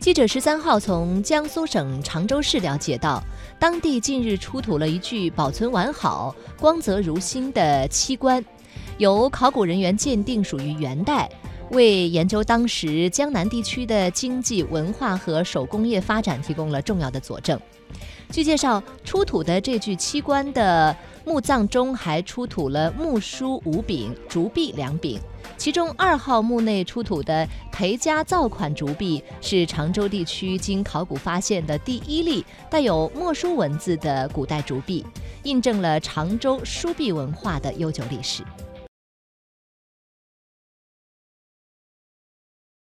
记者十三号从江苏省常州市了解到，当地近日出土了一具保存完好、光泽如新的漆棺，由考古人员鉴定属于元代，为研究当时江南地区的经济、文化和手工业发展提供了重要的佐证。据介绍，出土的这具漆棺的墓葬中还出土了木梳五柄、竹篦两柄，其中二号墓内出土的裴家造款竹篦是常州地区经考古发现的第一例带有墨书文字的古代竹篦，印证了常州书篦文化的悠久历史。